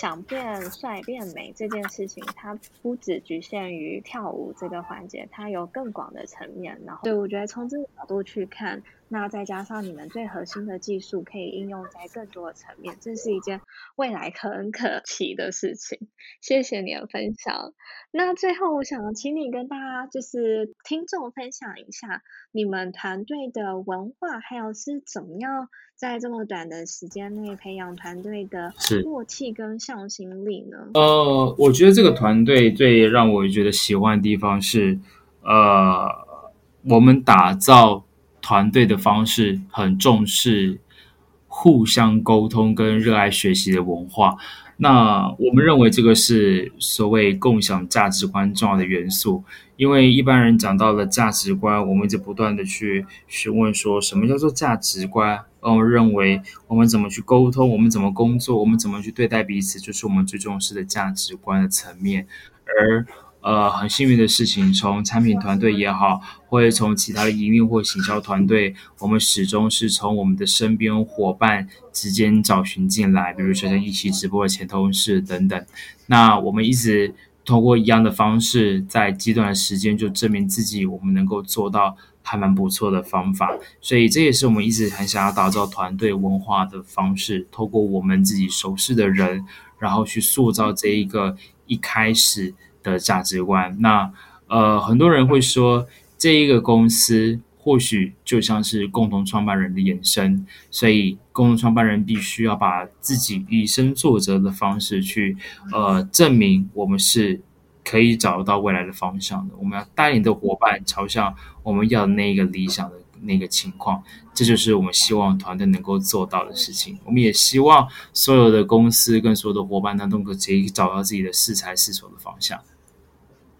A: 想变帅变美这件事情，它不只局限于跳舞这个环节，它有更广的层面。然后，对我觉得从这个角度去看，那再加上你们最核心的技术可以应用在更多的层面，这是一件未来很可期的事情。谢谢你的分享。那最后，我想请你跟大家就是听众分享一下你们团队的文化，还有是怎么样。在这么短的时间内培养团队的默契跟向心力呢？
B: 呃，我觉得这个团队最让我觉得喜欢的地方是，呃，我们打造团队的方式很重视互相沟通跟热爱学习的文化。那我们认为这个是所谓共享价值观重要的元素。因为一般人讲到了价值观，我们一直不断的去询问说什么叫做价值观。我们认为我们怎么去沟通，我们怎么工作，我们怎么去对待彼此，就是我们最重视的价值观的层面。而呃，很幸运的事情，从产品团队也好，或者从其他的营运或行销团队，我们始终是从我们的身边伙伴之间找寻进来，比如说像一起直播的前同事等等。那我们一直。通过一样的方式，在极短的时间就证明自己，我们能够做到还蛮不错的方法。所以这也是我们一直很想要打造团队文化的方式。透过我们自己熟悉的人，然后去塑造这一个一开始的价值观。那呃，很多人会说，这一个公司。或许就像是共同创办人的延伸，所以共同创办人必须要把自己以身作则的方式去，呃，证明我们是可以找得到未来的方向的。我们要带领的伙伴朝向我们要的那个理想的那个情况，这就是我们希望团队能够做到的事情。我们也希望所有的公司跟所有的伙伴，他都可以找到自己的适才适所的方向。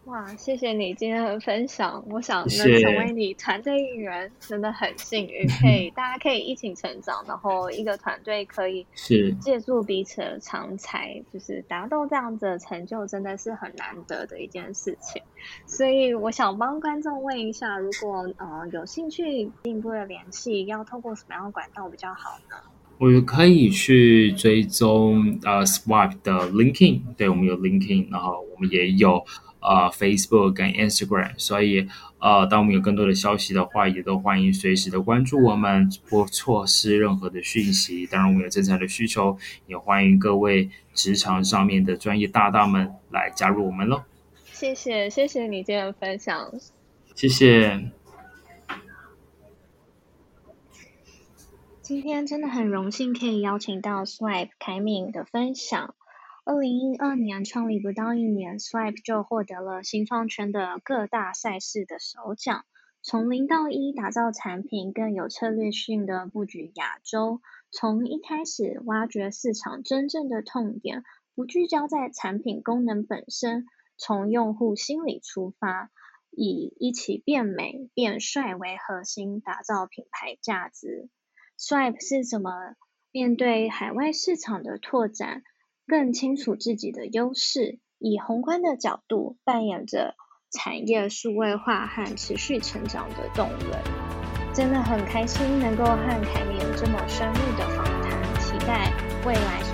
A: 哇，谢谢你今天的分享。我想能成为你团队一员，真的很幸运，可以 *laughs* 大家可以一起成长，然后一个团队可以
B: 是
A: 借助彼此的长才，就是达到这样子的成就，真的是很难得的一件事情。所以我想帮观众问一下，如果呃有兴趣进一步的联系，要透过什么样的管道比较好呢？
B: 我可以去追踪呃 Swipe 的 LinkedIn，对我们有 LinkedIn，然后我们也有。呃，Facebook 跟 Instagram，所以呃，当我们有更多的消息的话，也都欢迎随时的关注我们，不错失任何的讯息。当然，我们有正常的需求，也欢迎各位职场上面的专业大大们来加入我们喽。
A: 谢谢，谢谢你今天的分享。
B: 谢谢。
A: 今天真的很荣幸可以邀请到 Swipe 凯敏的分享。二零一二年创立不到一年，Swipe 就获得了新创圈的各大赛事的首奖。从零到一打造产品，更有策略性的布局亚洲。从一开始挖掘市场真正的痛点，不聚焦在产品功能本身，从用户心理出发，以一起变美变帅为核心，打造品牌价值。Swipe 是怎么面对海外市场的拓展？更清楚自己的优势，以宏观的角度扮演着产业数位化和持续成长的动能。真的很开心能够和凯米有这么深入的访谈，期待未来。